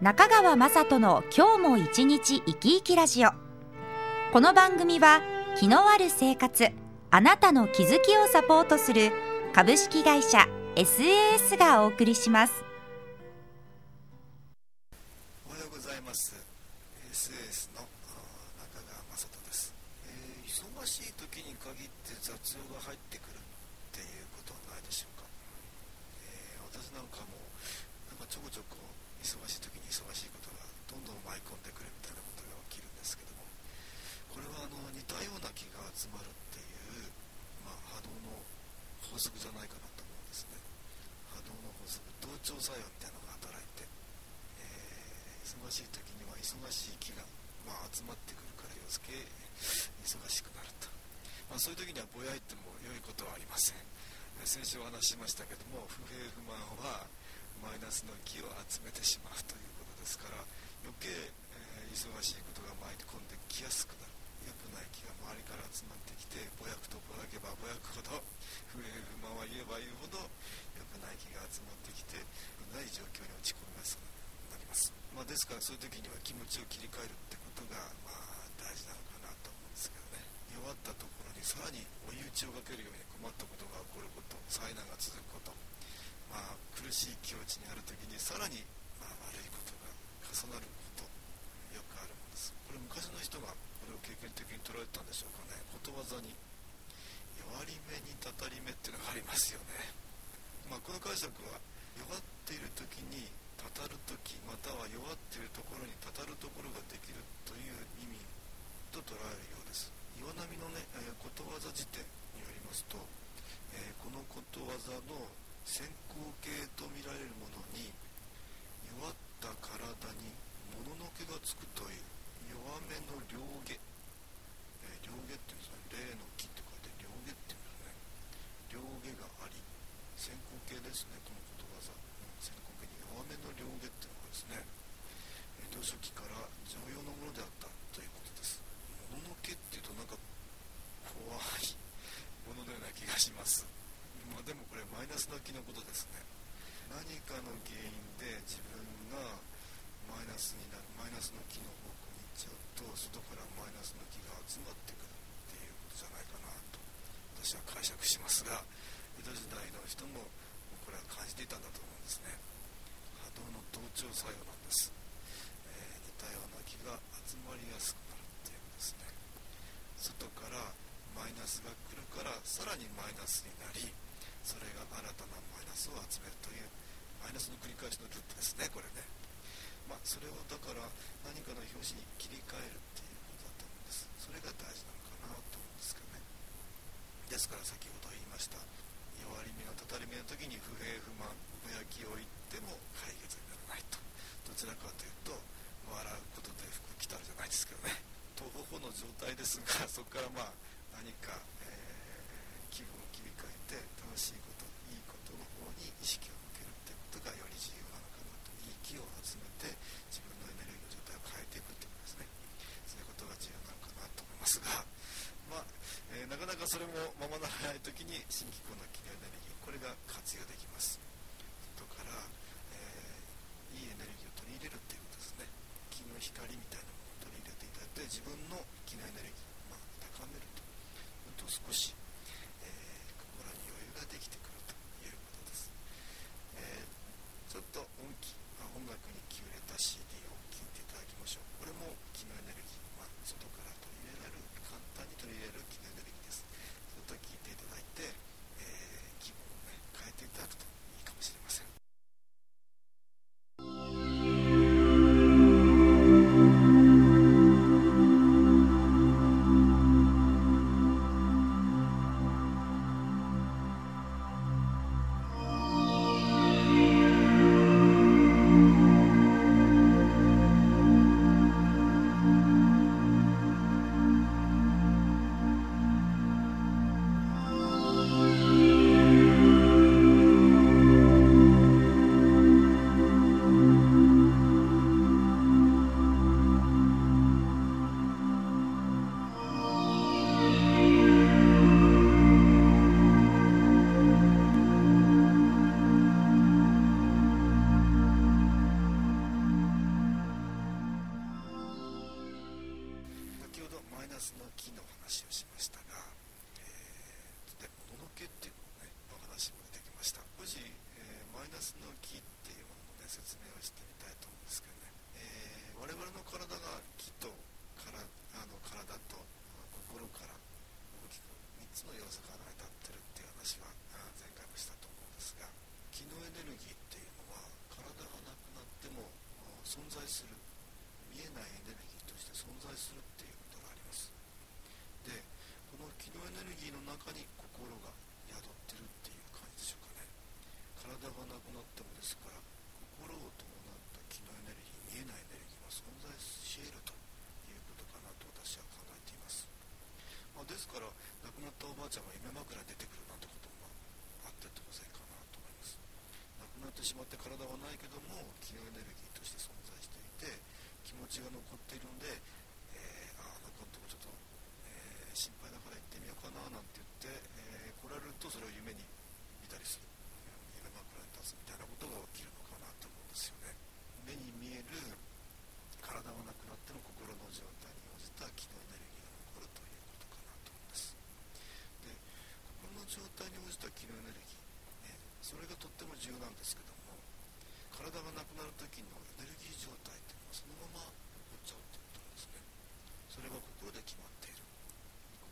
中川雅人の今日も一日生き生きラジオ。この番組は気のある生活あなたの気づきをサポートする株式会社 SAS がお送りします。おはようございます。SAS の中川雅人です、えー忙しい時に限って雑用が入ってくるっていうことはないでしょうか、えー私なんかもなんかちょこちょこ忙しい時に忙しいことがどんどん舞い込んでくるみたいなことが起きるんですけどもこれはあの似たような気が集まるっていう、まあ、波動の法則じゃないかなと思うんですね。波動の法則同調作用みたいなのが働いてえー忙しい時には忙しい気が、まあ、集まってくるから余計忙しくなると、まあ、そういう時にはぼやいても良いことはありません。先週お話ししましたけども不平不満はマイナスの気を集めてしまうということですから余計、えー忙しいことが舞い込んできやすくなる良くない気が周りから集まってきてぼやくとぼやけばぼやくほど不平不満は言えば言うほど良くない気が集まってきてない状況に落ち込みやすくなります、まあ、ですからそういう時には気持ちを切り替えるってことが、まあ、大事なのかなと思うんですけどね。弱ったところにさらに追い打ちをかけるように困ったことが起こること災難が続くことまあ、苦しい境地にある時にさらに、まあ、悪いことが重なることよくあるものです。これ昔の人がこれを経験的に捉えたんでしょうかね。ことわざに弱り目にたたり目っていうのがありますよね、まあ、この解釈は弱っている時にたたる時または弱っているところにたたるところができるという意味と捉えるようです。岩波のね、えーことわざ辞典によりますと、えーこのことわざの先行形と見られるものに弱った体にもののけがつくという弱めの両下、えー両下っていうんですかね霊の木って書いて両下っていうんですね両下があり先行形ですねこのことわざ先行形に弱めの両下っていうのがですね江戸初期から常用のものであったということです物の気っていうとなんか怖いもののような気がしますまあでもこれマイナスの気のことですね何かの原因で自分がマイナスになるマイナスの気の方向に行っちゃうと外からマイナスの気が集まってくるっていうことじゃないかなと私は解釈しますが江戸時代の人もこれは感じていたんだと思うんですね。波動の同調作用なんです、えー似たような気が集まりやすくなるっていうことですね。外からマイナスが来るからさらにマイナスになりそれが新たなマイナスを集めるというマイナスの繰り返しのループですねこれね。まあそれをだから何かの表紙に切り替える。それが大事なのかなと思うんですけどね。ですから先ほど言いました。弱り目のたたり目の時に不平不満ぼやきを言っても解決にならないと。どちらかというと笑うことで服着たるじゃないですけどね。とほほの状態ですがそこからまあ何か、えー気分を切り替えて楽しいことイナスの木っていうものの、ね、説明をしてみたいと思うんですけどね、えー、我々の体が木とからあの体と心から大きく3つの要素が成り立ってるっていう話は前回もしたと思うんですが気のエネルギーっていうのは体がなくなっても存在する見えないエネルギーとして存在するっていうことがあります。でこの気のエネルギーの中に心が宿ってるっていう感じでしょうかね体がなくなってもですから心を伴った気のエネルギー見えないエネルギーは存在し得るということかなと私は考えています、まあ、ですから亡くなったおばあちゃんが夢枕に出てくるなんてこともあって当然かなと思います亡くなってしまって体はないけども気のエネルギーとして存在していて気持ちが残っているので、えー、ああ残ってもちょっと、えー、心配だから行ってみようかななんて言って、えー、来られるとそれを夢に見たりする夢枕に立つみたいなことが起きるのかなと思うんですよね目に見える体はなくなっても心の状態に応じた気のエネルギーが残るということかなと思いますで心の状態に応じた気のエネルギー、ね、それがとっても重要なんですけども体がなくなる時のエネルギー状態ってそのまま残っちゃうってことなんですねそれは心で決まっている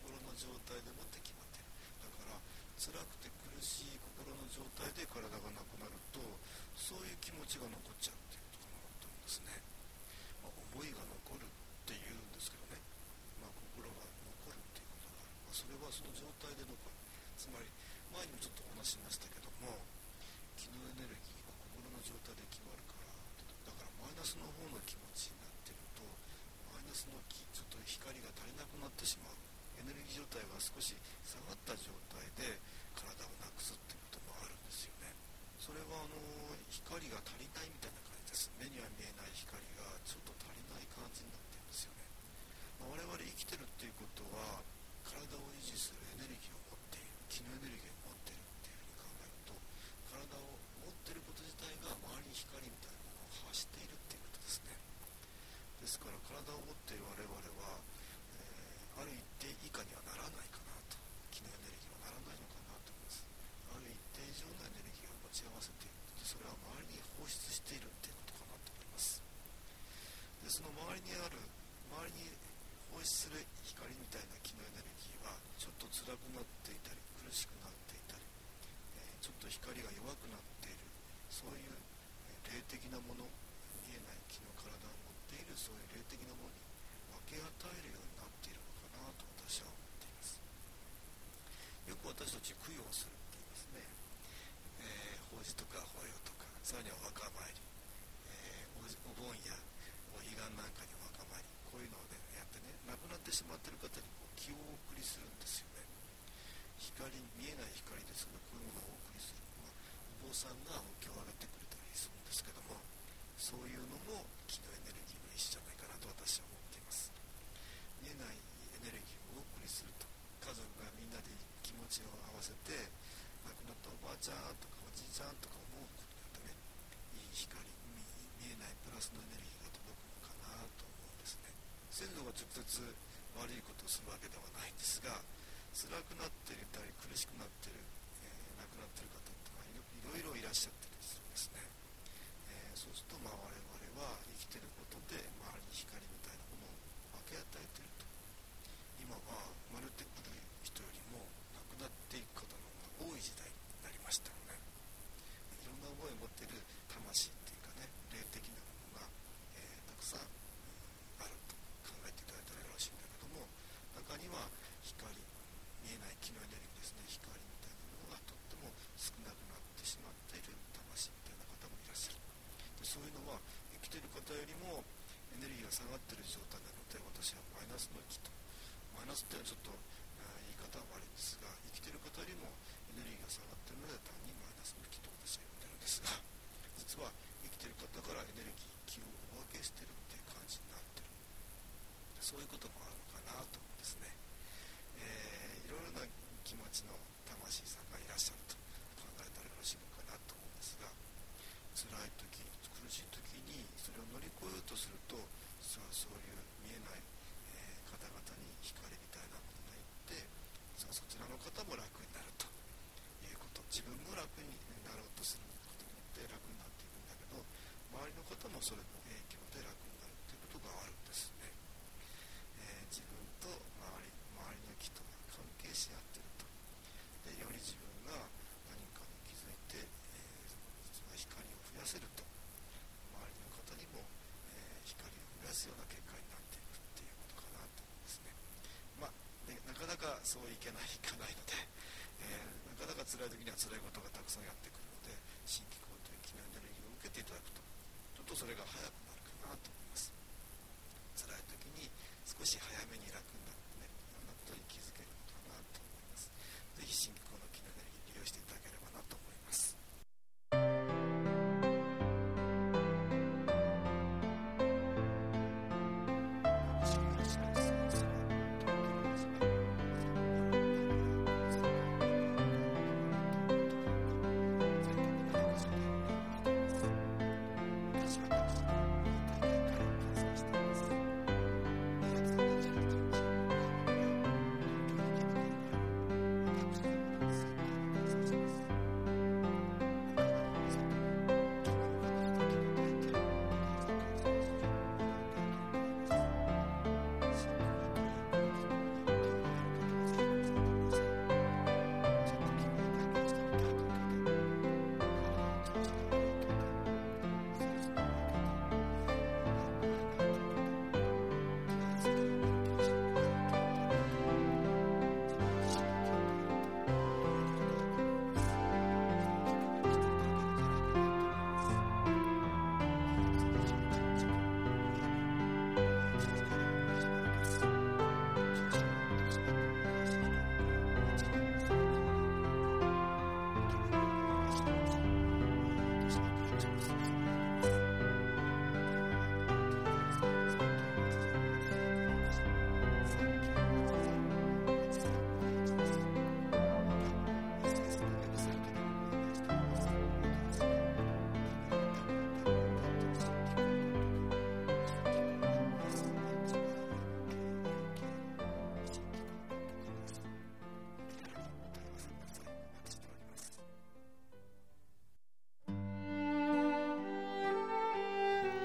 心の状態でもって決まっているだから辛くて苦しい心の状態で体がなくなるとそういう気持ちが残っちゃうっていうことかなと思うんですね、まあ、思いが残るっていうんですけどね、まあ、心が残るっていうことがある、まあ、それはその状態で残るつまり前にもちょっとお話ししましたけども気のエネルギーは心の状態で決まるからマイナスの方の気持ちになってるとマイナスのちょっと光が足りなくなってしまうエネルギー状態が少し下がった状態で体をなくすっていうこともあるんですよねそれはあの光が足りないみたいな感じです目には見えない光がちょっと足りない感じになってるんですよね、まあ、我々生きてるっていうことは体を維持するエネルギーを持っている気のエネルギーを持っているっていうふうに考えると体を持ってること自体が周りに光みたいな発しているっていうことですねですから体を持っている我々は、えー、ある一定以下にはならないかなと気のエネルギーはならないのかなと思いますある一定以上のエネルギーを持ち合わせているそれは周りに放出しているっていうことかなと思いますでその周りにある周りに放出する光みたいな気のエネルギーはちょっと辛くなっていたり苦しくなっていたり、え、ちょっと光が弱くなっているそういう霊的なもの見えない木の体を持っているそういう霊的なものに分け与えるようになっているのかなと私は思っています。よく私たち供養するって言いますね、えー、法事とか法要とかさらにはお墓参り、えー、お盆やお彼岸なんかにお墓参りこういうのをねやってね亡くなってしまっている方にこう気をお送りするんですよね光見えない光ですけどこういうものをお送りする、まあ、お坊さんがお経をあげてくれたりするんですけどもそういうのも気のエネルギーの一種じゃないかなと私は思っています。見えないエネルギーをお送りすると家族がみんなで気持ちを合わせて亡くなったおばあちゃんとかおじいちゃんとか思うことによってねいい光見えないプラスのエネルギーが届くのかなと思うんですね。先祖が直接悪いことをするわけではないんですが辛くなっていたり苦しくなっている、えー、亡くなっている方ってのはいろいろいらっしゃってるんですね。そうするとまあ我々は生きてることで周りに光みたいなものを分け与えてると今は生まれてくる人よりも亡くなっていく方の方が多い時代になりましたよねいろんな思いを持っている魂っていうかね霊的なものが、えー、たくさんあると考えていただいたらよろしいんだけども中には光見えない気のエネルギーですね光みたいなものがとっても少なくなってしまっている魂みたいな方もいらっしゃるそういうのは生きてる方よりもエネルギーが下がってる状態なので私はマイナスの気とマイナスっていうのはちょっと言い方は悪いんですが生きてる方よりもエネルギーが下がってるので単にマイナスの気と私は呼んでるんですが 実は生きてる方からエネルギー気をお分けしてるっていう感じになってる。そういうこともあるのかなと思うんですね、えー、いろいろな気持ちの魂さんがいらっしゃると考えたらよろしいのかなと思うんですが辛い時苦しい時にそれを乗り越えようとさあそういう見えない、えー、方々に光もそれの影響で楽になるということがあるんですね、えー、自分と周り周りの木とが関係し合ってるとでより自分が何かに気づいて、えー、その光を増やせると周りの方にも、えー、光を増やすような結果になっていくっていうことかなと思うんですねまあねなかなかそういけないいかないので、えー、なかなか辛い時には辛いことがたくさんやってくるので新機構という機能エネルギーを受けていただくとちょっとそれが早く